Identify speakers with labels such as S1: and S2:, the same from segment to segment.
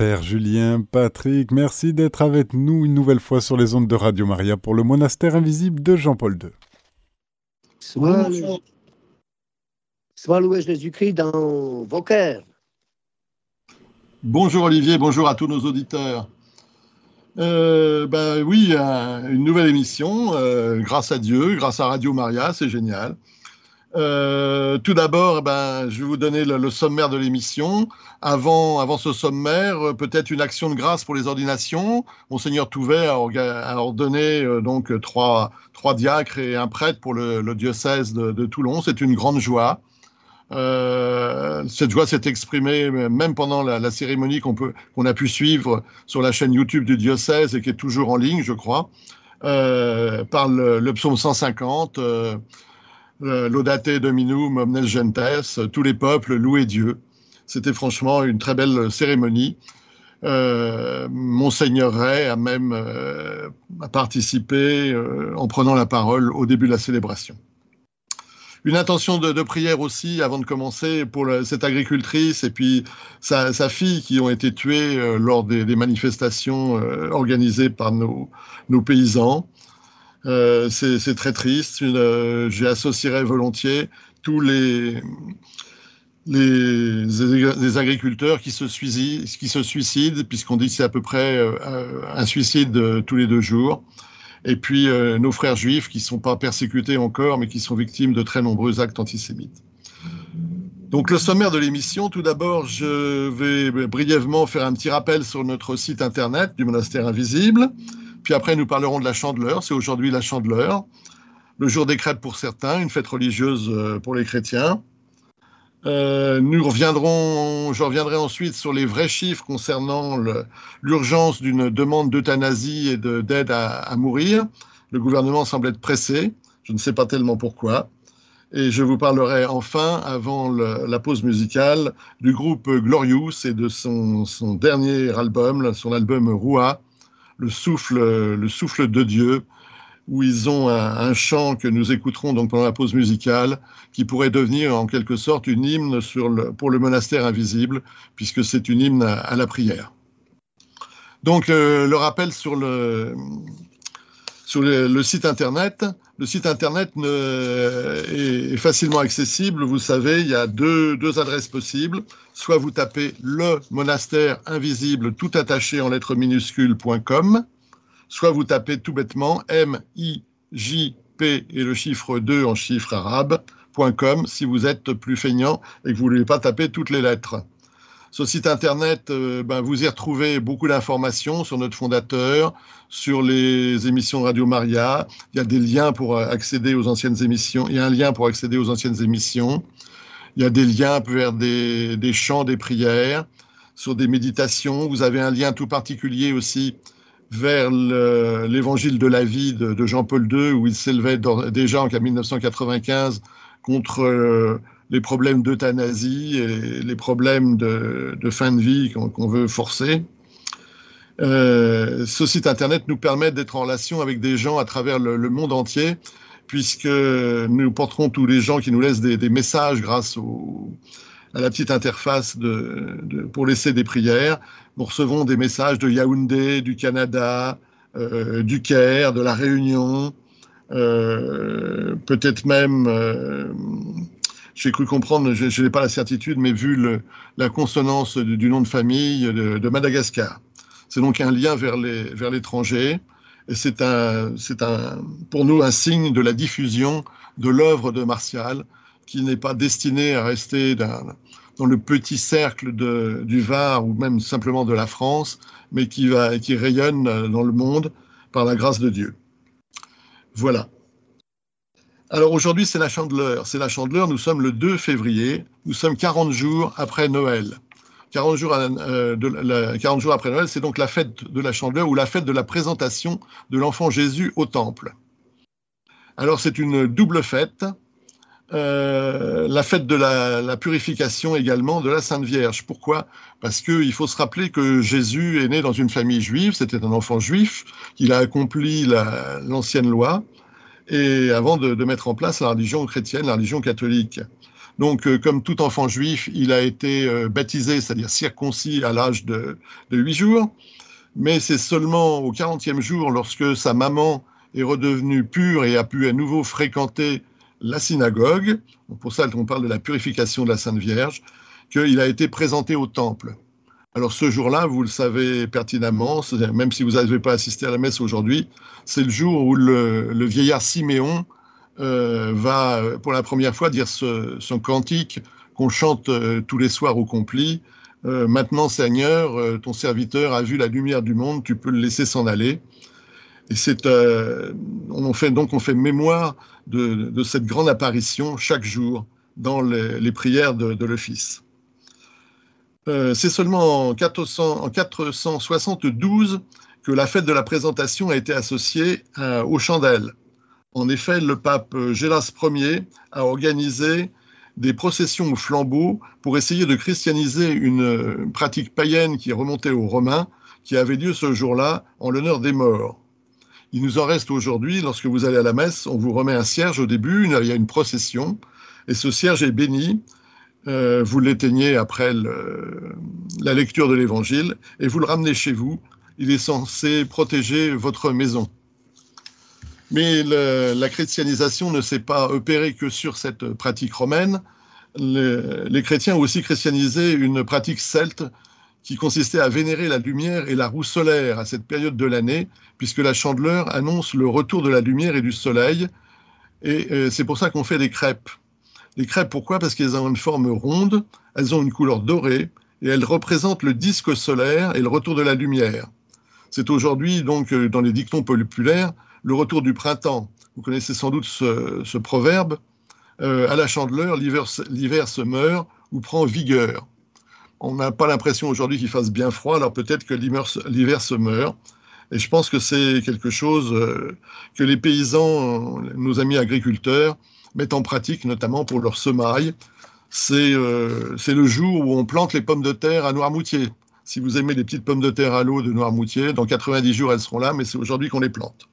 S1: Père Julien, Patrick, merci d'être avec nous une nouvelle fois sur les ondes de Radio Maria pour le monastère invisible de Jean-Paul II.
S2: Soit loué Jésus-Christ dans vos cœurs.
S3: Bonjour Olivier, bonjour à tous nos auditeurs. Euh, ben oui, une nouvelle émission, euh, grâce à Dieu, grâce à Radio Maria, c'est génial. Euh, tout d'abord, ben, je vais vous donner le, sommaire de l'émission. Avant, avant ce sommaire, euh, peut-être une action de grâce pour les ordinations. Monseigneur Touvet a, ordonné euh, donc trois, trois diacres et un prêtre pour le, diocèse de, Toulon. C'est une grande joie. cette joie s'est exprimée même pendant la, cérémonie qu'on qu'on a pu suivre sur la chaîne YouTube du diocèse et qui est toujours en ligne, je crois, par le, le, psaume 150. Euh, Laudate Dominum, Omnes Gentes, tous les peuples, louez Dieu. C'était franchement une très belle cérémonie. Euh, Monseigneur Ray a même euh, participé en prenant la parole au début de la célébration. Une intention de, prière aussi avant de commencer pour cette agricultrice et puis sa, fille qui ont été tuées lors des, manifestations organisées par nos paysans. Euh, c'est très triste. Euh, J'y associerais volontiers tous les, agriculteurs qui se suicident, puisqu'on dit que c'est à peu près euh, un suicide tous les deux jours. Et puis nos frères juifs qui ne sont pas persécutés encore, mais qui sont victimes de très nombreux actes antisémites. Donc le sommaire de l'émission, tout d'abord, je vais brièvement faire un petit rappel sur notre site internet du monastère invisible. Puis après, nous parlerons de la chandeleur. C'est aujourd'hui la chandeleur. Le jour des crêpes pour certains, une fête religieuse euh, pour les chrétiens. Euh, nous reviendrons, je reviendrai ensuite sur les vrais chiffres concernant l'urgence d'une demande d'euthanasie et d'aide à, mourir. Le gouvernement semble être pressé. Je ne sais pas tellement pourquoi. Et je vous parlerai enfin, avant la pause musicale, du groupe Glorious et de son, son dernier album, son album Roua, le souffle, le souffle de Dieu, où ils ont un, chant que nous écouterons donc pendant la pause musicale, qui pourrait devenir en quelque sorte une hymne sur pour le monastère invisible, puisque c'est une hymne à, la prière. Donc euh, le rappel sur le, sur le, site internet. Le site internet est, facilement accessible. Vous savez, il y a deux, deux, adresses possibles. Soit vous tapez le monastère invisible tout attaché en lettres minuscules.com, soit vous tapez tout bêtement M-I-J-P et le chiffre 2 en chiffre arabe.com si vous êtes plus feignant et que vous ne voulez pas taper toutes les lettres. Sur le site internet, euh, ben, vous y retrouvez beaucoup d'informations sur notre fondateur, sur les émissions Radio Maria. Il y a des liens pour accéder aux anciennes émissions. Il y a un lien pour accéder aux anciennes émissions. Il y a des liens vers des, chants, des prières, sur des méditations. Vous avez un lien tout particulier aussi vers l'évangile de la vie de, Jean-Paul II, où il s'élevait déjà en 1995 contre euh, les problèmes d'euthanasie et les problèmes de, fin de vie qu'on veut forcer. Euh, ce site internet nous permet d'être en relation avec des gens à travers le, monde entier, puisque nous porterons tous les gens qui nous laissent des, messages grâce à la petite interface pour laisser des prières. Nous recevons des messages de Yaoundé, du Canada, euh, du Caire, de la Réunion, euh, peut-être même j'ai cru comprendre, je n'ai pas la certitude, mais vu la consonance du, nom de famille de, Madagascar. C'est donc un lien vers l'étranger. Vers et c'est un, un, pour nous un signe de la diffusion de l'œuvre de Martial, qui n'est pas destinée à rester dans le petit cercle du Var ou même simplement de la France, mais qui, va, qui rayonne dans le monde par la grâce de Dieu. Voilà. Alors aujourd'hui, c'est la chandeleur. C'est la chandeleur, nous sommes le 2 février, nous sommes 40 jours après Noël. 40 jours, euh, de 40 jours après Noël, c'est donc la fête de la chandeleur ou la fête de la présentation de l'enfant Jésus au temple. Alors c'est une double fête, euh, la fête de la, purification également de la Sainte Vierge. Pourquoi? Parce qu'il faut se rappeler que Jésus est né dans une famille juive, c'était un enfant juif, il a accompli l'ancienne loi, et avant de, mettre en place la religion chrétienne, la religion catholique. Donc, euh, comme tout enfant juif, il a été euh, baptisé, c'est-à-dire circoncis à l'âge de, de 8 jours. Mais c'est seulement au 40e jour, lorsque sa maman est redevenue pure et a pu à nouveau fréquenter la synagogue, pour ça on parle de la purification de la Sainte Vierge, qu'il a été présenté au temple. Alors ce jour-là, vous le savez pertinemment, même si vous n'avez pas assisté à la messe aujourd'hui, c'est le jour où le, vieillard Siméon euh, va pour la première fois dire son cantique qu'on chante euh, tous les soirs au complis. Euh, maintenant, Seigneur, ton serviteur a vu la lumière du monde, tu peux le laisser s'en aller. Et c'est, on fait donc on fait mémoire de, cette grande apparition chaque jour dans les, les prières de, de l'office. Euh, c'est seulement en, 400, en 472 que la fête de la présentation a été associée à, aux chandelles. En effet, le pape Gélas Ier a organisé des processions au flambeau pour essayer de christianiser une pratique païenne qui remontait aux Romains, qui avait lieu ce jour-là en l'honneur des morts. Il nous en reste aujourd'hui, lorsque vous allez à la messe, on vous remet un cierge au début, il y a une procession, et ce cierge est béni. Euh, vous l'éteignez après la lecture de l'évangile, et vous le ramenez chez vous. Il est censé protéger votre maison. Mais la christianisation ne s'est pas opérée que sur cette pratique romaine. Les, les, chrétiens ont aussi christianisé une pratique celte qui consistait à vénérer la lumière et la roue solaire à cette période de l'année, puisque la chandeleur annonce le retour de la lumière et du soleil. Et euh, c'est pour ça qu'on fait des crêpes. Les crêpes, pourquoi? Parce qu'elles ont une forme ronde, elles ont une couleur dorée, et elles représentent le disque solaire et le retour de la lumière. C'est aujourd'hui, donc, euh, dans les dictons populaires, le retour du printemps. Vous connaissez sans doute ce, proverbe. Euh, à la chandeleur, l'hiver se meurt ou prend vigueur. On n'a pas l'impression aujourd'hui qu'il fasse bien froid, alors peut-être que l'hiver se meurt. Et je pense que c'est quelque chose euh, que les paysans, nos amis agriculteurs, mettent en pratique, notamment pour leur semaille. C'est euh, le jour où on plante les pommes de terre à Noirmoutier. Si vous aimez les petites pommes de terre à l'eau de Noirmoutier, dans 90 jours, elles seront là, mais c'est aujourd'hui qu'on les plante.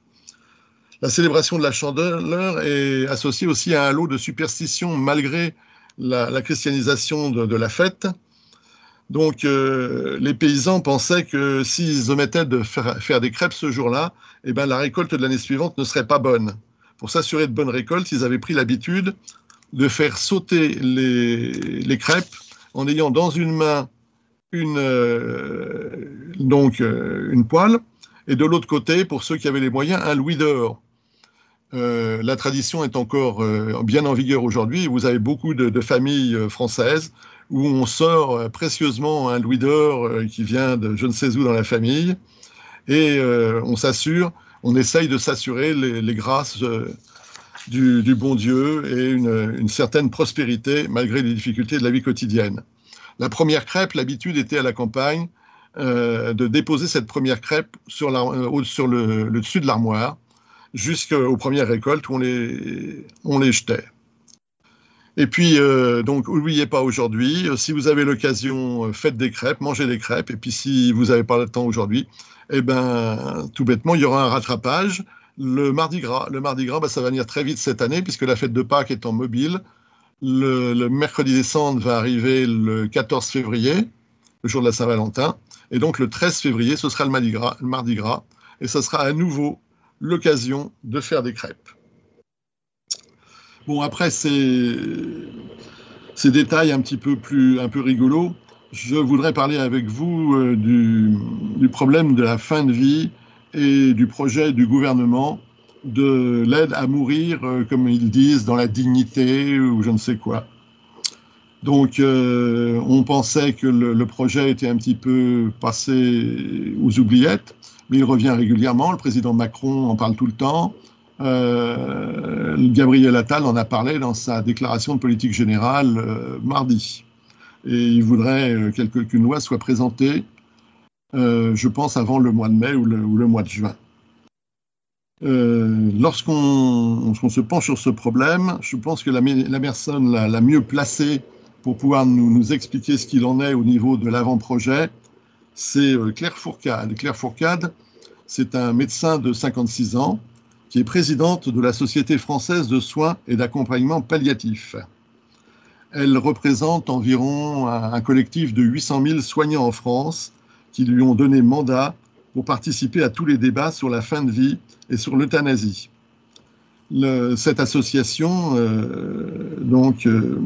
S3: La célébration de la chandeleur est associée aussi à un lot de superstitions malgré la, christianisation de, la fête. Donc euh, les paysans pensaient que s'ils omettaient de faire, faire des crêpes ce jour-là, eh ben, la récolte de l'année suivante ne serait pas bonne. Pour s'assurer de bonnes récoltes, ils avaient pris l'habitude de faire sauter les, crêpes en ayant dans une main une, euh, euh, une poêle et de l'autre côté, pour ceux qui avaient les moyens, un louis d'or. Euh, la tradition est encore bien en vigueur aujourd'hui. Vous avez beaucoup de, familles françaises où on sort précieusement un louis d'or qui vient de je ne sais où dans la famille et on s'assure, on essaye de s'assurer les, grâces du, du, bon Dieu et une, certaine prospérité malgré les difficultés de la vie quotidienne. La première crêpe, l'habitude était à la campagne de déposer cette première crêpe sur, sur le, dessus de l'armoire jusqu'aux premières récoltes où on les jetait. Et puis, euh, donc, n'oubliez pas aujourd'hui, euh, si vous avez l'occasion, euh, faites des crêpes, mangez des crêpes. Et puis, si vous n'avez pas le temps aujourd'hui, eh ben, tout bêtement, il y aura un rattrapage. Le Mardi Gras, le Mardi Gras, bah, ça va venir très vite cette année, puisque la fête de Pâques est en mobile. Le, mercredi des Cendres va arriver le 14 février, le jour de la Saint-Valentin. Et donc, le 13 février, ce sera le Mardi Gras. Le Mardi Gras et ce sera à nouveau l'occasion de faire des crêpes. Bon, après ces, ces, détails un petit peu plus un peu rigolos, je voudrais parler avec vous euh, du, du, problème de la fin de vie et du projet du gouvernement de l'aide à mourir, euh, comme ils disent, dans la dignité ou je ne sais quoi. Donc, euh, on pensait que le, le, projet était un petit peu passé aux oubliettes mais il revient régulièrement. Le président Macron en parle tout le temps. Euh, Gabriel Attal en a parlé dans sa déclaration de politique générale euh, mardi. Et il voudrait euh, qu'une loi soit présentée, je pense, avant le mois de mai ou le, mois de juin. Lorsqu'on qu se penche sur ce problème, je pense que la, personne la, mieux placée pour pouvoir nous, expliquer ce qu'il en est au niveau de l'avant-projet, c'est Claire Fourcade. Claire Fourcade, c'est un médecin de 56 ans qui est présidente de la Société française de soins et d'accompagnement palliatif. Elle représente environ un collectif de 800 000 soignants en France qui lui ont donné mandat pour participer à tous les débats sur la fin de vie et sur l'euthanasie. cette association euh, donc, euh,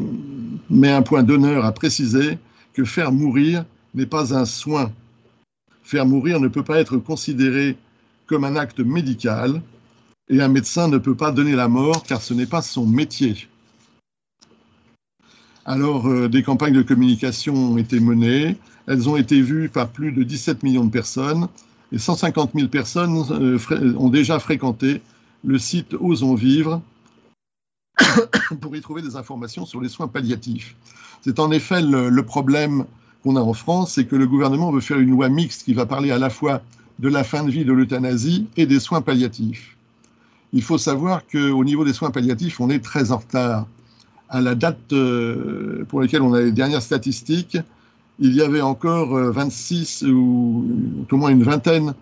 S3: met un point d'honneur à préciser que faire mourir n'est pas un soin. Faire mourir ne peut pas être considéré comme un acte médical et un médecin ne peut pas donner la mort car ce n'est pas son métier. Alors, euh, des campagnes de communication ont été menées. Elles ont été vues par plus de 17 millions de personnes et 150 000 personnes euh, ont déjà fréquenté le site Osons Vivre pour y trouver des informations sur les soins palliatifs. C'est en effet le, le problème qu'on a en France, c'est que le gouvernement veut faire une loi mixte qui va parler à la fois de la fin de vie de l'euthanasie et des soins palliatifs. Il faut savoir qu'au niveau des soins palliatifs, on est très en retard à la date euh, pour laquelle on a les dernières statistiques, il y avait encore 26 euh, ou au moins une vingtaine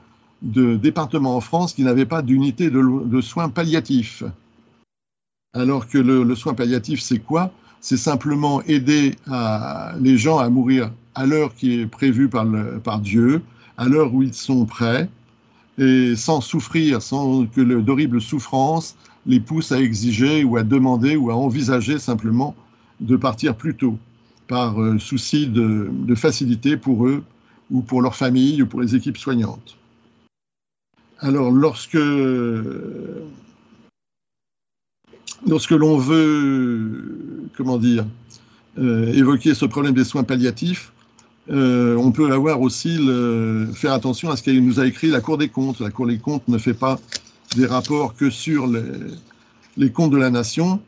S3: de départements en France qui n'avaient pas d'unité de, soins palliatifs. Alors que le, soin palliatif, c'est quoi? C'est simplement aider les gens à mourir à l'heure qui est prévue par, par Dieu, à l'heure où ils sont prêts, et sans souffrir, sans que d'horribles souffrances les pousse à exiger ou à demander ou à envisager simplement de partir plus tôt, par euh, souci de, facilité pour eux ou pour leur famille ou pour les équipes soignantes. Alors, lorsque, lorsque l'on veut, comment dire, euh, évoquer ce problème des soins palliatifs, euh, on peut avoir aussi faire attention à ce qu'elle nous a écrit la Cour des comptes. La Cour des comptes ne fait pas des rapports que sur les, comptes de la nation.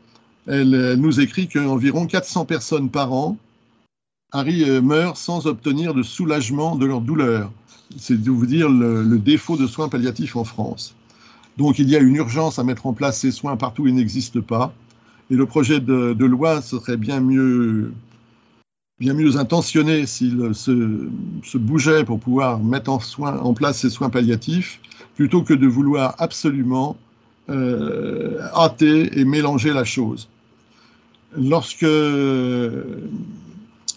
S3: Elle, nous écrit qu'environ 400 personnes par an euh, meurent sans obtenir de soulagement de leur douleur. C'est de vous dire le, défaut de soins palliatifs en France. Donc il y a une urgence à mettre en place ces soins partout où ils n'existent pas. Et le projet de, loi serait bien mieux, bien mieux intentionné s'il se, se, bougeait pour pouvoir mettre en, soin, en place ces soins palliatifs plutôt que de vouloir absolument euh, hâter et mélanger la chose. Lorsque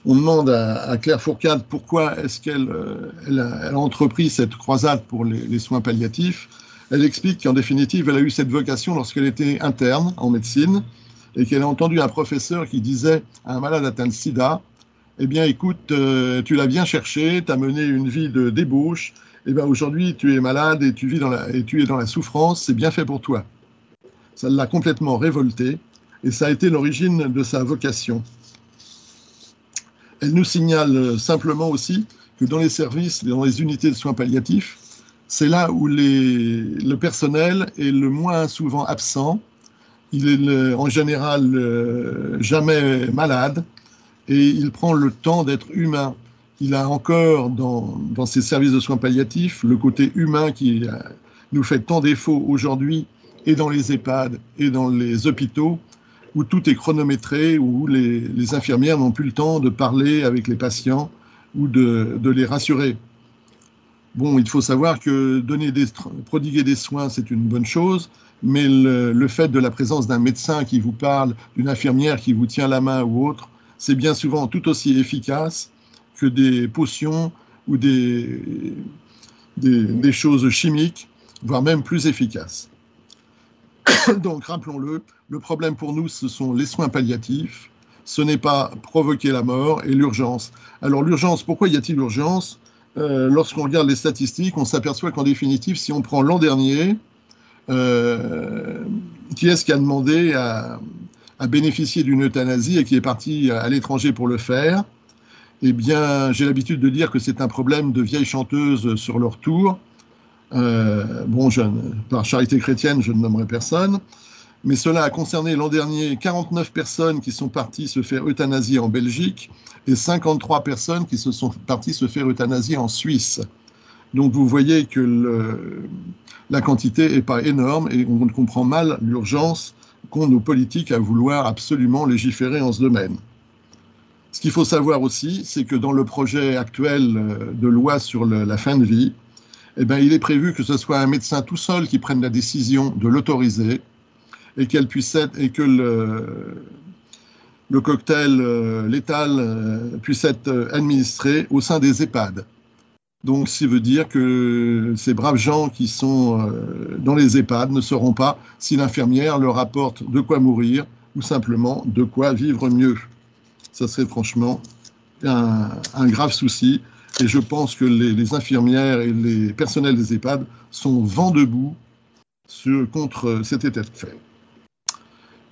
S3: on demande à, Claire Fourcade pourquoi est-ce qu'elle euh, a, entrepris cette croisade pour les, soins palliatifs, elle explique qu'en définitive, elle a eu cette vocation lorsqu'elle était interne en médecine et qu'elle a entendu un professeur qui disait à un malade atteint de sida, eh bien écoute, euh, tu l'as bien cherché, tu as mené une vie de débauche, eh bien aujourd'hui tu es malade et tu, vis dans la, et tu es dans la souffrance, c'est bien fait pour toi. Ça l'a complètement révolté et ça a été l'origine de sa vocation. Elle nous signale simplement aussi que dans les services, dans les unités de soins palliatifs, c'est là où le personnel est le moins souvent absent. Il est en général euh, jamais malade et il prend le temps d'être humain il a encore dans, ses services de soins palliatifs le côté humain qui euh, nous fait tant défaut aujourd'hui et dans les EHPAD et dans les hôpitaux où tout est chronométré, où les, infirmières n'ont plus le temps de parler avec les patients ou de, de les rassurer. Bon, il faut savoir que donner des, prodiguer des soins, c'est une bonne chose, mais le, le fait de la présence d'un médecin qui vous parle, d'une infirmière qui vous tient la main ou autre, c'est bien souvent tout aussi efficace que des potions ou des, des, choses chimiques, voire même plus efficaces. Donc, rappelons-le, le problème pour nous, ce sont les soins palliatifs. Ce n'est pas provoquer la mort et l'urgence. Alors, l'urgence, pourquoi y a-t-il urgence? Euh, Lorsqu'on regarde les statistiques, on s'aperçoit qu'en définitive, si on prend l'an dernier, euh, qui est-ce qui a demandé à, à bénéficier d'une euthanasie et qui est parti à l'étranger pour le faire eh bien, j'ai l'habitude de dire que c'est un problème de vieilles chanteuses sur leur tour. Euh, bon, par charité chrétienne, je ne nommerai personne, mais cela a concerné l'an dernier 49 personnes qui sont parties se faire euthanasier en Belgique et 53 personnes qui se sont parties se faire euthanasier en Suisse. Donc vous voyez que la quantité n'est pas énorme et on comprend mal l'urgence qu'ont nos politiques à vouloir absolument légiférer en ce domaine. Ce qu'il faut savoir aussi, c'est que dans le projet actuel euh, de loi sur la fin de vie, eh bien, il est prévu que ce soit un médecin tout seul qui prenne la décision de l'autoriser et qu'elle puisse être et que le cocktail euh, létal euh, puisse être administré au sein des EHPAD. Donc, ça veut dire que ces braves gens qui sont dans les EHPAD ne sauront pas si l'infirmière leur apporte de quoi mourir ou simplement de quoi vivre mieux. Ça serait franchement un, grave souci. Et je pense que les, infirmières et les personnels des EHPAD sont vent debout contre cet état de fait.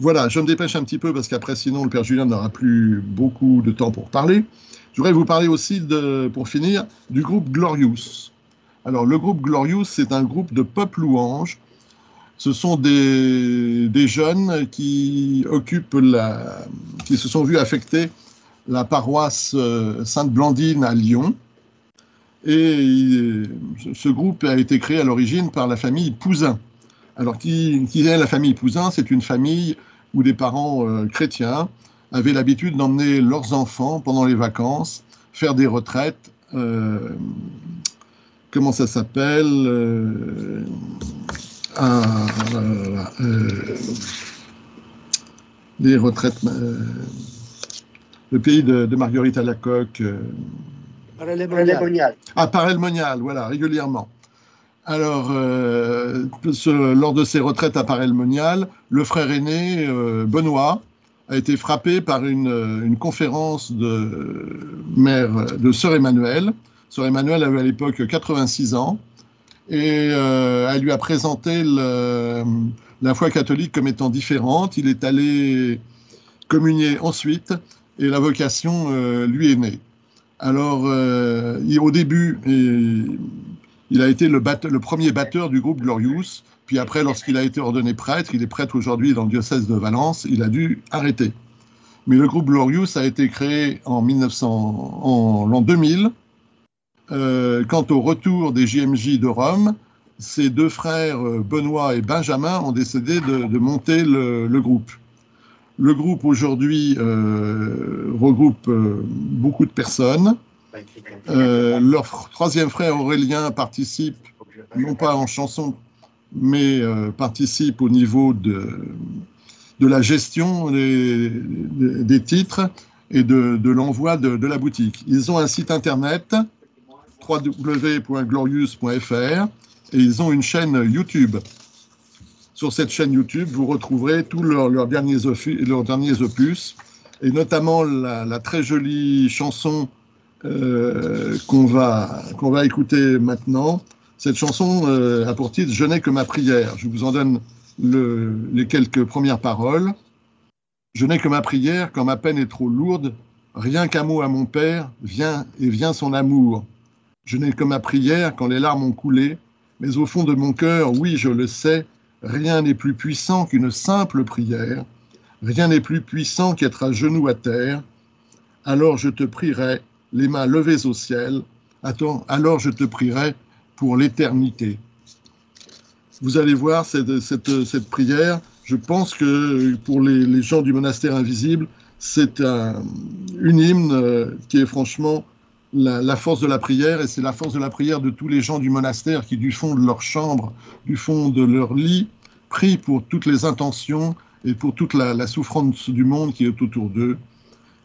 S3: Voilà, je me dépêche un petit peu parce qu'après, sinon, le Père Julien n'aura plus beaucoup de temps pour parler. Je voudrais vous parler aussi, de, pour finir, du groupe Glorious. Alors, le groupe Glorious, c'est un groupe de pop louanges. Ce sont des, jeunes qui occupent qui se sont vus affecter la paroisse euh, Sainte-Blandine à Lyon. Et ce groupe a été créé à l'origine par la famille Pouzin. Alors, qui, qui est la famille Pouzin C'est une famille où des parents euh, chrétiens avaient l'habitude d'emmener leurs enfants pendant les vacances faire des retraites. Euh, comment ça s'appelle euh, Les retraites. le pays de, Marguerite à la coque. Ah, Parelmonial, voilà, régulièrement. Alors, euh, lors de ses retraites à Parelmonial, le frère aîné, euh, Benoît, a été frappé par une, conférence de mère, de sœur Emmanuel. Sœur Emmanuel avait à l'époque 86 ans et euh, elle lui a présenté la foi catholique comme étant différente. Il est allé communier ensuite et la vocation lui est née. Alors, au début, il a été le, le, premier batteur du groupe Glorious. Puis après, lorsqu'il a été ordonné prêtre, il est prêtre aujourd'hui dans le diocèse de Valence, il a dû arrêter. Mais le groupe Glorious a été créé en, 1900, en l'an 2000. Euh, quant au retour des JMJ de Rome, ses deux frères, euh, Benoît et Benjamin, ont décidé de, monter le, groupe. Le groupe aujourd'hui euh, regroupe beaucoup de personnes. Euh, leur troisième frère Aurélien participe, non pas en chanson, mais euh, participe au niveau de, de la gestion des, des titres et de, de l'envoi de, de, la boutique. Ils ont un site internet www.glorious.fr et ils ont une chaîne YouTube. Sur cette chaîne YouTube, vous retrouverez tous leurs, derniers, leurs derniers opus et notamment la très jolie chanson euh, qu'on va, va écouter maintenant. Cette chanson euh, a pour titre Je n'ai que ma prière. Je vous en donne le, les quelques premières paroles. Je n'ai que ma prière quand ma peine est trop lourde. Rien qu'un mot à mon Père, vient et vient son amour. Je n'ai que ma prière quand les larmes ont coulé. Mais au fond de mon cœur, oui, je le sais, rien n'est plus puissant qu'une simple prière. Rien n'est plus puissant qu'être à genoux à terre. Alors je te prierai, les mains levées au ciel, attends, alors je te prierai pour l'éternité. Vous allez voir cette, prière, je pense que pour les, gens du monastère invisible, c'est un, une hymne euh, qui est franchement la, force de la prière, et c'est la force de la prière de tous les gens du monastère qui, du fond de leur chambre, du fond de leur lit, prient pour toutes les intentions et pour toute la souffrance du monde qui est autour d'eux.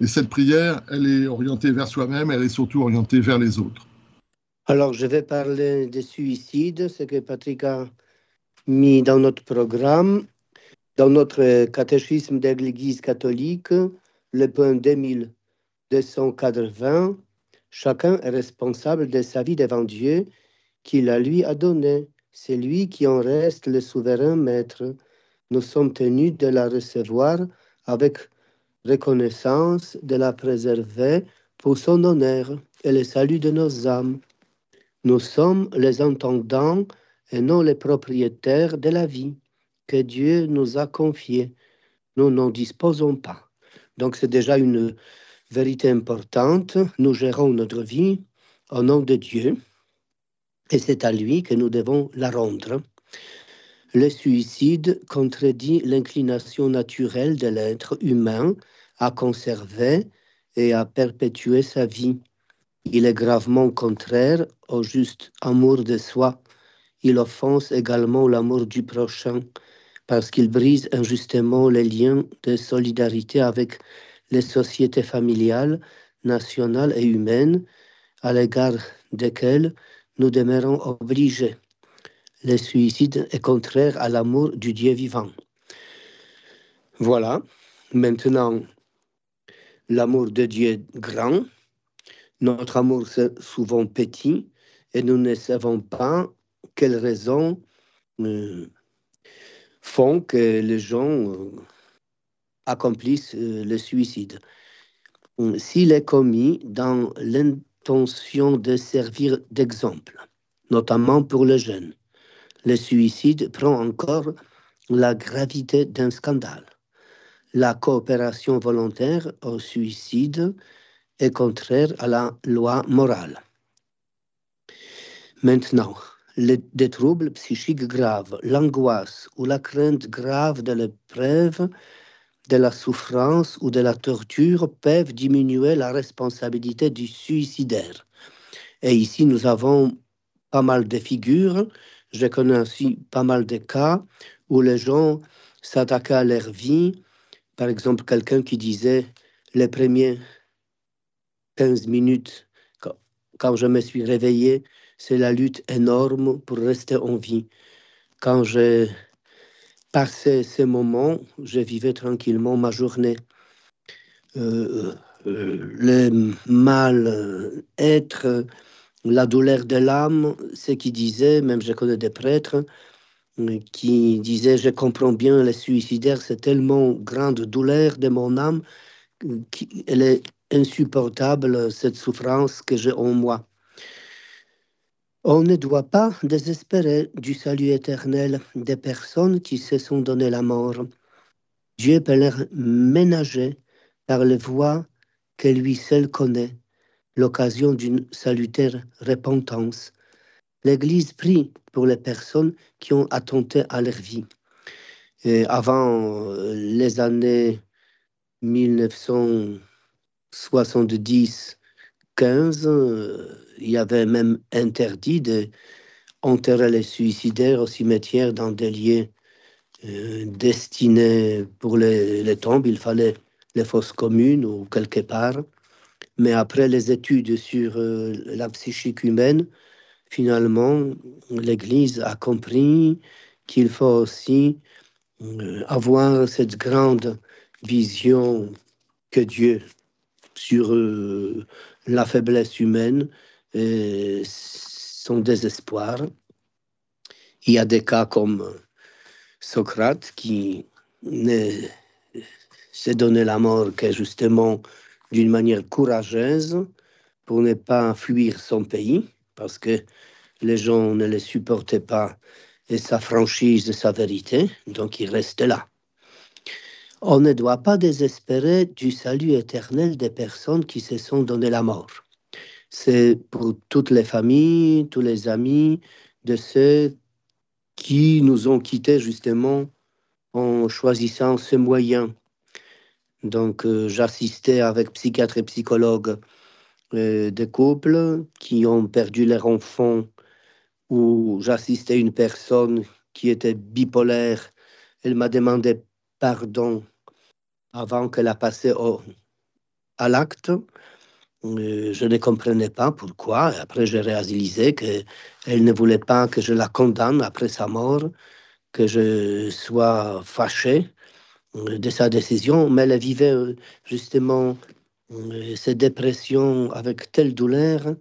S3: Et cette prière, elle est orientée vers soi-même, elle est surtout orientée vers les autres.
S2: Alors, je vais parler des suicides, ce que Patrick a mis dans notre programme, dans notre catéchisme de l'Église catholique, le point 2280. Chacun est responsable de sa vie devant Dieu qu'il la lui a donnée. C'est lui qui en reste le souverain maître. Nous sommes tenus de la recevoir avec reconnaissance de la préserver pour son honneur et le salut de nos âmes. Nous sommes les entendants et non les propriétaires de la vie que Dieu nous a confiée. Nous n'en disposons pas. Donc c'est déjà une vérité importante. Nous gérons notre vie au nom de Dieu et c'est à lui que nous devons la rendre. Le suicide contredit l'inclination naturelle de l'être humain à conserver et à perpétuer sa vie. Il est gravement contraire au juste amour de soi. Il offense également l'amour du prochain parce qu'il brise injustement les liens de solidarité avec les sociétés familiales, nationales et humaines à l'égard desquelles nous demeurons obligés. Le suicide est contraire à l'amour du Dieu vivant. Voilà, maintenant, l'amour de Dieu est grand, notre amour c'est souvent petit, et nous ne savons pas quelles raisons euh, font que les gens euh, accomplissent euh, le suicide. S'il est commis dans l'intention de servir d'exemple, notamment pour les jeunes, le suicide prend encore la gravité d'un scandale. La coopération volontaire au suicide est contraire à la loi morale. Maintenant, les, des troubles psychiques graves, l'angoisse ou la crainte grave de l'épreuve, de la souffrance ou de la torture peuvent diminuer la responsabilité du suicidaire. Et ici, nous avons pas mal de figures. Je connais aussi pas mal de cas où les gens s'attaquaient à leur vie. Par exemple, quelqu'un qui disait les premiers 15 minutes, quand je me suis réveillé, c'est la lutte énorme pour rester en vie. Quand j'ai passé ces moments, je vivais tranquillement ma journée. Euh, euh, le mal-être, la douleur de l'âme, ce qui disait, même je connais des prêtres, qui disaient, je comprends bien les suicidaires, c'est tellement grande douleur de mon âme, qu'elle est insupportable, cette souffrance que j'ai en moi. On ne doit pas désespérer du salut éternel des personnes qui se sont donné la mort. Dieu peut leur ménager par les voies que lui seul connaît l'occasion d'une salutaire repentance. L'Église prie pour les personnes qui ont attenté à leur vie. Avant euh, les années 1970, 15, euh, il y avait même interdit d'enterrer les suicidaires au cimetière dans des lieux euh, destinés pour les, les, tombes. Il fallait les fosses communes ou quelque part. Mais après les études sur euh, la psychique humaine, finalement, l'Église a compris qu'il faut aussi avoir cette grande vision que Dieu sur la faiblesse humaine, et son désespoir. Il y a des cas comme Socrate qui s'est donné la mort que justement d'une manière courageuse pour ne pas fuir son pays, parce que les gens ne le supportaient pas et sa franchise, sa vérité, donc il restait là. On ne doit pas désespérer du salut éternel des personnes qui se sont donné la mort. C'est pour toutes les familles, tous les amis de ceux qui nous ont quittés justement en choisissant ce moyen. Donc euh, j'assistais avec psychiatres et psychologues euh, des couples qui ont perdu leur enfant ou j'assistais une personne qui était bipolaire. Elle m'a demandé pardon avant qu'elle a passé au, à l'acte. Euh, je ne comprenais pas pourquoi. Après, j'ai réalisé qu'elle ne voulait pas que je la condamne après sa mort, que je sois fâché de sa décision, mais elle vivait euh, justement ces dépressions avec telle douleur,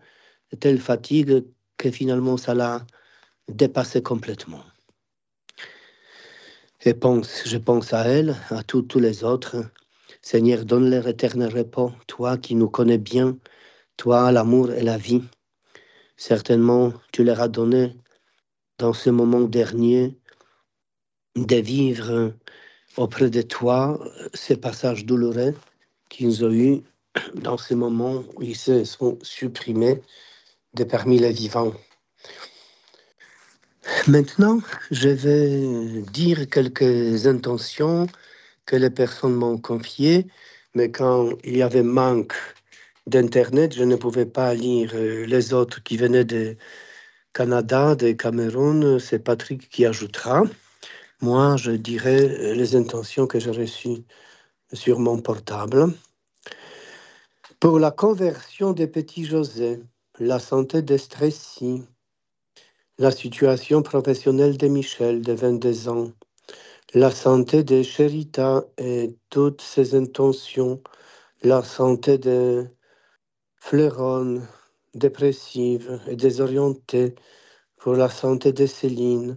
S2: telle fatigue, que finalement ça l'a dépassé complètement. Et pense, je pense à elle, à tous les autres. Seigneur, donne-leur éternel repos, toi qui nous connais bien, toi l'amour et la vie. Certainement, tu leur as donné dans ce moment dernier de vivre auprès de toi ces passages douloureux qu'ils ont eus dans ces moments où ils se sont supprimés de parmi les vivants. Maintenant, je vais dire quelques intentions que les personnes m'ont confiées, mais quand il y avait manque d'Internet, je ne pouvais pas lire euh, les autres qui venaient de Canada, de Cameroun. C'est Patrick qui ajoutera. Moi, je dirais les intentions que j'ai reçues sur mon portable. Pour la conversion des petits José, la santé de Stressy, la situation professionnelle de Michel de 22 ans, la santé de Cherita et toutes ses intentions, la santé de Fleuron, dépressive et désorientée, pour la santé de Céline,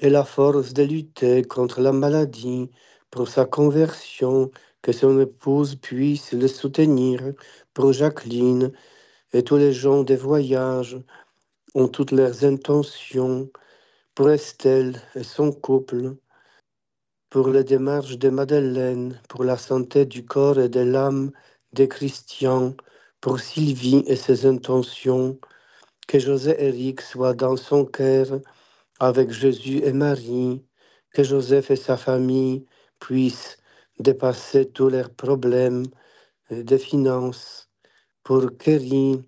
S2: ait la force de lutter contre la maladie, pour sa conversion, que son épouse puisse le soutenir, pour Jacqueline et tous les gens des voyages ont toutes leurs intentions, pour Estelle et son couple, pour les démarches de Madeleine, pour la santé du corps et de l'âme des chrétiens, pour Sylvie et ses intentions, que José Éric soit dans son cœur avec Jésus et Marie, que Joseph et sa famille puissent dépasser tous leurs problèmes de finances, pour Kerry,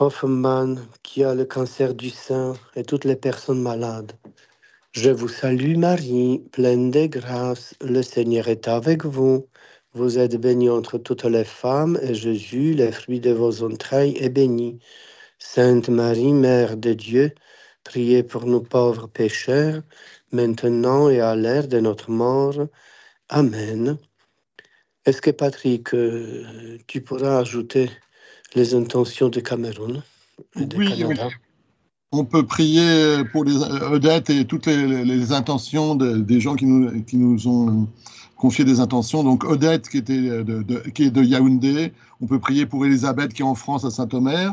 S2: Hoffman qui a le cancer du sein et toutes les personnes malades. Je vous salue Marie, pleine de grâce, le Seigneur est avec vous. Vous êtes bénie entre toutes les femmes et Jésus, le fruit de vos entrailles, est béni. Sainte Marie, Mère de Dieu, priez pour nous pauvres pécheurs, maintenant et à l'heure de notre mort. Amen. Est-ce que Patrick, euh, tu pourras ajouter les intentions de Cameroun
S3: oui, On peut prier pour les Odette et toutes les, intentions des gens qui nous, qui nous ont confié des intentions. Donc Odette qui, était de, qui est de Yaoundé, on peut prier pour Elisabeth qui est en France à Saint-Omer,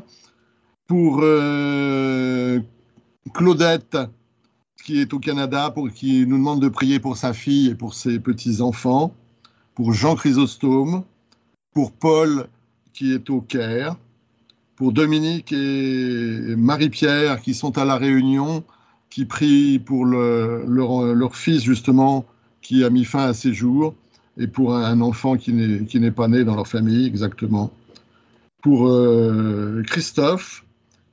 S3: pour euh, Claudette qui est au Canada, pour, qui nous demande de prier pour sa fille et pour ses petits-enfants, pour Jean Chrysostome, pour Paul qui est au Caire, pour Dominique et Marie-Pierre qui sont à la Réunion, qui prient pour leur, fils justement qui a mis fin à ses jours, et pour un enfant qui n'est pas né dans leur famille exactement. Pour euh, Christophe,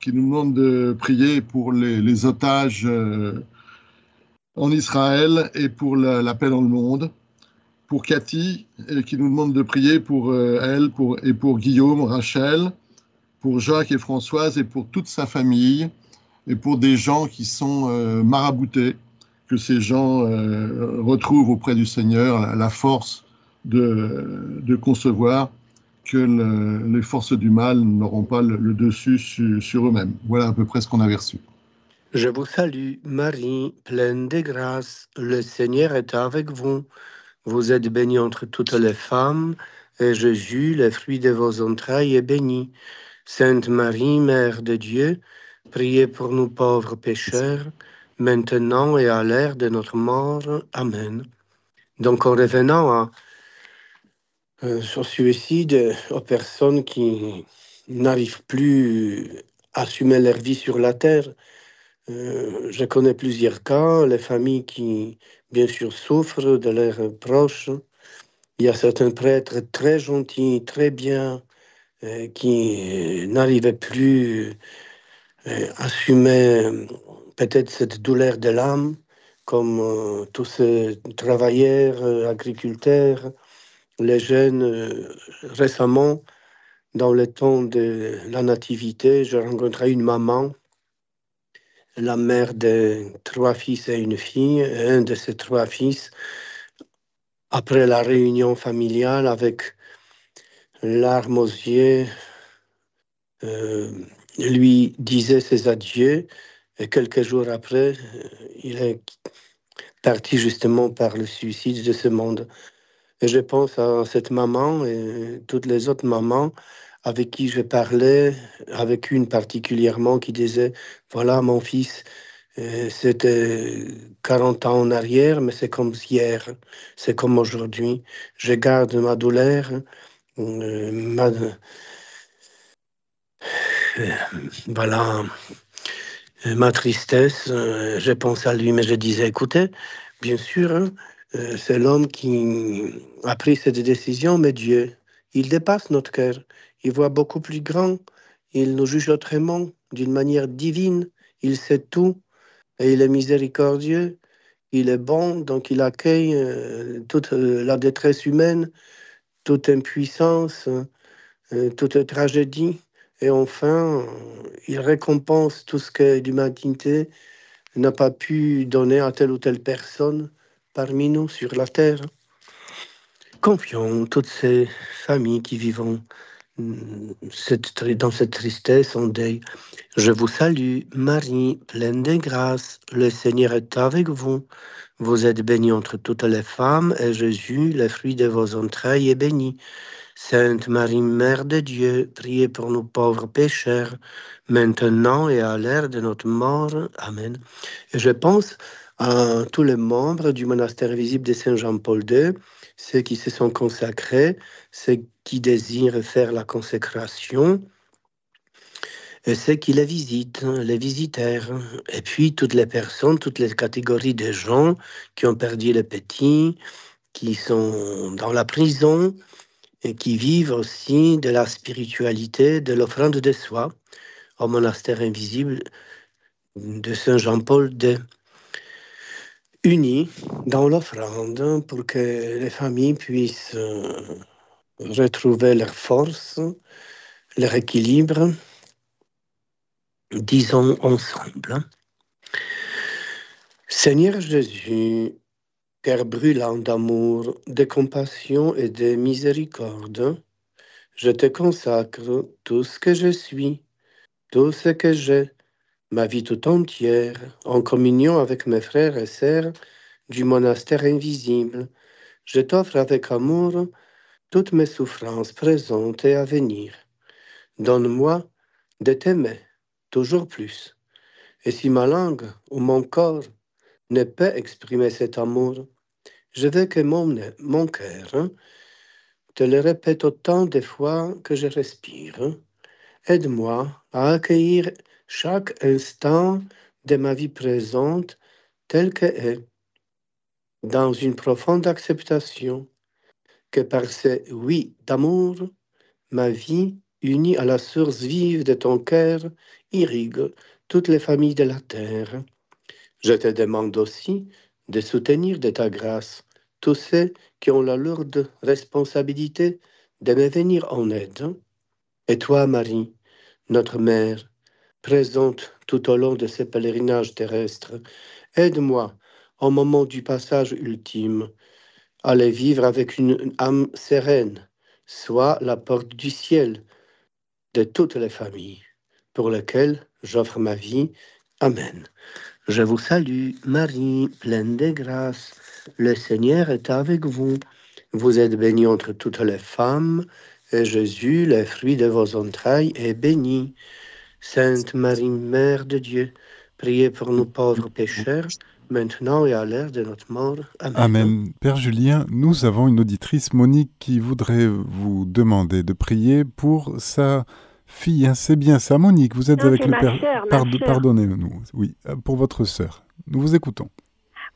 S3: qui nous demande de prier pour les, otages euh, en Israël et pour la, paix dans le monde. Pour Cathy, qui nous demande de prier pour euh, elle et pour Guillaume, Rachel, pour Jacques et Françoise et pour toute sa famille, et pour des gens qui sont euh, maraboutés, que ces gens euh, retrouvent auprès du Seigneur la, force de, concevoir que les forces du mal n'auront pas le, dessus sur eux-mêmes. Voilà à peu près ce qu'on avait reçu.
S2: Je vous salue, Marie, pleine de grâce, le Seigneur est avec vous. Vous êtes bénie entre toutes les femmes, et Jésus, le fruit de vos entrailles, est béni. Sainte Marie, Mère de Dieu, priez pour nous pauvres pécheurs, maintenant et à l'heure de notre mort. Amen. Donc en revenant à, sur suicide, aux personnes qui n'arrivent plus à assumer leur vie sur la terre, euh, je connais plusieurs cas, les familles qui, bien sûr, souffrent de leurs proches. Il y a certains prêtres très gentils, très bien, euh, qui n'arrivaient plus euh, à assumer peut-être cette douleur de l'âme, comme tous ces travailleurs, agriculteurs, les jeunes. récemment, dans le temps de la nativité, j'ai rencontré une maman la mère de trois fils et une fille. Un de ces trois fils, après la réunion familiale avec larmes aux yeux, euh, lui disait ses adieux. Et quelques jours après, il est parti justement par le suicide de ce monde. Et je pense à cette maman et toutes les autres mamans avec qui je parlais, avec une particulièrement qui disait, voilà mon fils, euh, c'était 40 ans en arrière, mais c'est comme hier, c'est comme aujourd'hui. Je garde ma douleur, euh, euh, voilà ma tristesse, je pense à lui, mais je disais, écoutez, bien sûr, hein, c'est l'homme qui a pris cette décision, mais Dieu, il dépasse notre cœur, il voit beaucoup plus grand, il nous juge autrement, d'une manière divine, il sait tout, et il est miséricordieux, il est bon, donc il accueille toute la détresse humaine, toute impuissance, euh, toute tragédie. Et enfin, il récompense tout ce que l'humanité n'a pas pu donner à telle ou telle personne parmi nous sur la terre. Confions toutes ces familles qui vivent dans cette tristesse, en deuil. Je vous salue, Marie, pleine de grâce. Le Seigneur est avec vous. Vous êtes bénie entre toutes les femmes, et Jésus, le fruit de vos entrailles, est béni. Sainte Marie, Mère de Dieu, priez pour nous pauvres pécheurs, maintenant et à l'heure de notre mort. Amen. Et je pense à tous les membres du monastère visible de Saint Jean-Paul II, ceux qui se sont consacrés, ceux qui désirent faire la consécration, et ceux qui les visitent, les visiteurs, et puis toutes les personnes, toutes les catégories de gens qui ont perdu le petit, qui sont dans la prison, et qui vivent aussi de la spiritualité, de l'offrande de soi au monastère invisible de Saint Jean-Paul II, unis dans l'offrande pour que les familles puissent euh, retrouver leur force, leur équilibre, disons ensemble. Seigneur Jésus, Cœur brûlant d'amour, de compassion et de miséricorde, je te consacre tout ce que je suis, tout ce que j'ai, ma vie tout entière, en communion avec mes frères et sœurs du monastère invisible. Je t'offre avec amour toutes mes souffrances présentes et à venir. Donne-moi de t'aimer toujours plus. Et si ma langue ou mon corps ne peut exprimer cet amour, je veux que mon, cœur te le répète autant de fois que je respire. Aide-moi à accueillir chaque instant de ma vie présente tel que est, dans une profonde acceptation que par ces oui d'amour, ma vie, unie à la source vive de ton cœur, irrigue toutes les familles de la terre. Je te demande aussi de soutenir de ta grâce tous ceux qui ont la lourde responsabilité de me venir en aide. Et toi, Marie, notre mère, présente tout au long de ce pèlerinage terrestre, aide-moi au moment du passage ultime à les vivre avec une âme sereine, soit la porte du ciel de toutes les familles pour lesquelles j'offre ma vie. Amen. Je vous salue, Marie, pleine de grâce. Le Seigneur est avec vous. Vous êtes bénie entre toutes les femmes, et Jésus, le fruit de vos entrailles, est béni. Sainte Marie, Mère de Dieu, priez pour nous pauvres pécheurs, maintenant et à l'heure de notre mort.
S1: Amen. Amen. Père Julien, nous avons une auditrice, Monique, qui voudrait vous demander de prier pour sa fille, hein, c'est bien ça, Monique, vous êtes avec le Père. Pardonnez-nous, oui, euh, pour votre sœur. Nous vous écoutons.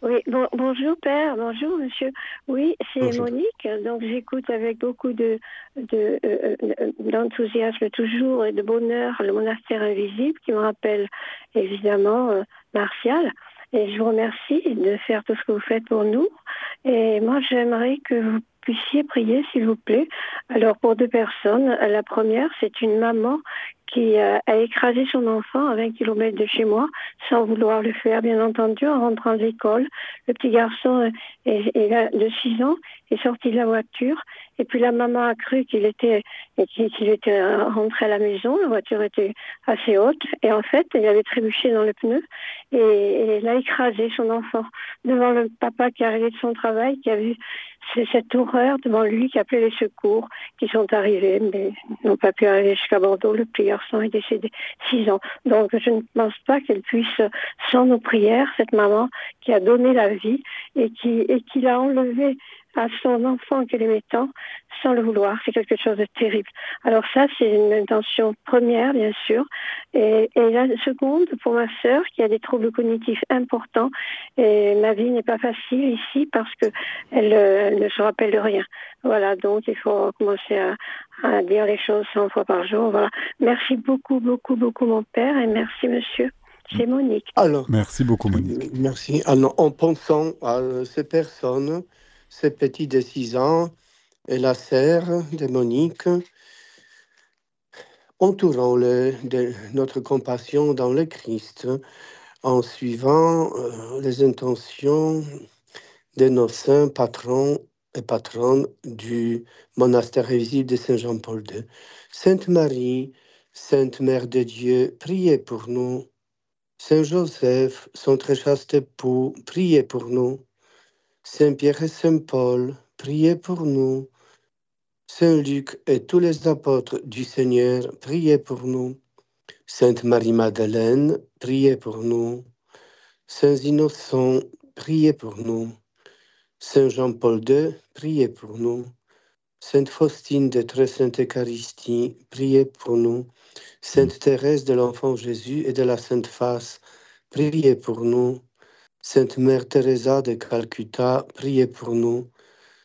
S4: Oui, bonjour Père, bonjour Monsieur. Oui, c'est Monique. Donc j'écoute avec beaucoup de euh, euh, d'enthousiasme toujours et de bonheur le monastère invisible qui me rappelle évidemment Martial. Et je vous remercie de faire tout ce que vous faites pour nous. Et moi, j'aimerais que vous puissiez prier, s'il vous plaît. Alors, pour deux personnes, la première, c'est une maman qui a écrasé son enfant à 20 km de chez moi, sans vouloir le faire, bien entendu, en rentrant de l'école. Le petit garçon est, de 6 ans est sorti de la voiture, et puis la maman a cru qu'il était, qu'il était rentré à la maison, la voiture était assez haute, et en fait, il avait trébuché dans le pneu, et, et elle a écrasé son enfant devant le papa qui arrivait de son travail, qui a vu c'est cette horreur devant lui qui a appelé les secours, qui sont arrivés, mais n'ont pas pu arriver jusqu'à Bordeaux. Le petit garçon est décédé six ans. Donc je ne pense pas qu'elle puisse, sans nos prières, cette maman qui a donné la vie et qui, et qui l'a enlevé à son enfant qu'elle aimait tant sans le vouloir. C'est quelque chose de terrible. Alors ça, c'est une intention première, bien sûr. Et, la seconde, pour ma sœur, qui a des troubles cognitifs importants, et ma vie n'est pas facile ici parce qu'elle elle ne se rappelle de rien. Voilà, donc il faut commencer à, à dire les choses 100 fois par jour. Voilà. Merci beaucoup, beaucoup, beaucoup, mon père, et merci, monsieur. C'est Monique.
S1: Alors, merci beaucoup, Monique.
S2: Merci. Alors, en pensant à ces personnes, ces petits de 6 ans et la sœur de Monique, entourant notre compassion dans le Christ, en suivant euh, les intentions de nos saints patrons et patronnes du monastère invisible de Saint-Jean-Paul II. Sainte Marie, Sainte Mère de Dieu, priez pour nous. Saint Joseph, son très chaste époux, priez pour nous. Saint Pierre et Saint Paul, priez pour nous. Saint Luc et tous les apôtres du Seigneur, priez pour nous. Sainte Marie-Madeleine, priez pour nous. Saints innocents, priez pour nous. Saint Jean-Paul II, priez pour nous. Sainte Faustine de Très Sainte Eucharistie, priez pour nous. Sainte Thérèse de l'Enfant Jésus et de la Sainte Face, priez pour nous. Sainte Mère Teresa de Calcutta, priez pour nous.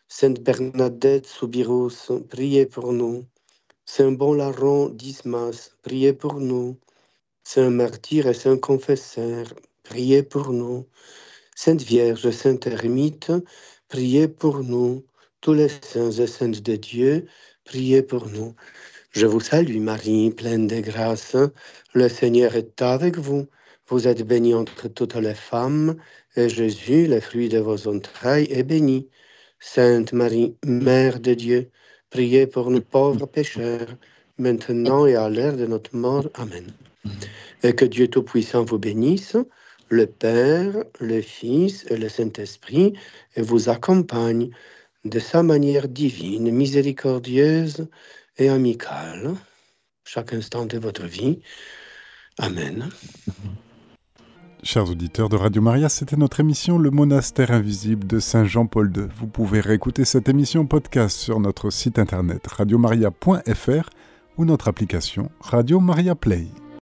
S2: Sainte Bernadette Soubirous, priez pour nous. Saint Bon Larron d'Ismas, priez pour nous. Saint Martyr et Saint Confesseur, priez pour nous. Sainte Vierge, Sainte Ermite, priez pour nous. Tous les saints et saintes de Dieu, priez pour nous. Je vous salue Marie, pleine de grâce. Le Seigneur est avec vous. Vous êtes bénie entre toutes les femmes, et Jésus, le fruit de vos entrailles, est béni. Sainte Marie, Mère de Dieu, priez pour nous pauvres pécheurs, maintenant et à l'heure de notre mort. Amen. Et que Dieu Tout-Puissant vous bénisse le Père, le Fils et le Saint-Esprit et vous accompagne de sa manière divine, miséricordieuse et amicale, chaque instant de votre vie. Amen.
S1: Chers auditeurs de Radio Maria, c'était notre émission Le monastère invisible de Saint Jean-Paul II. Vous pouvez réécouter cette émission podcast sur notre site internet radiomaria.fr ou notre application Radio Maria Play.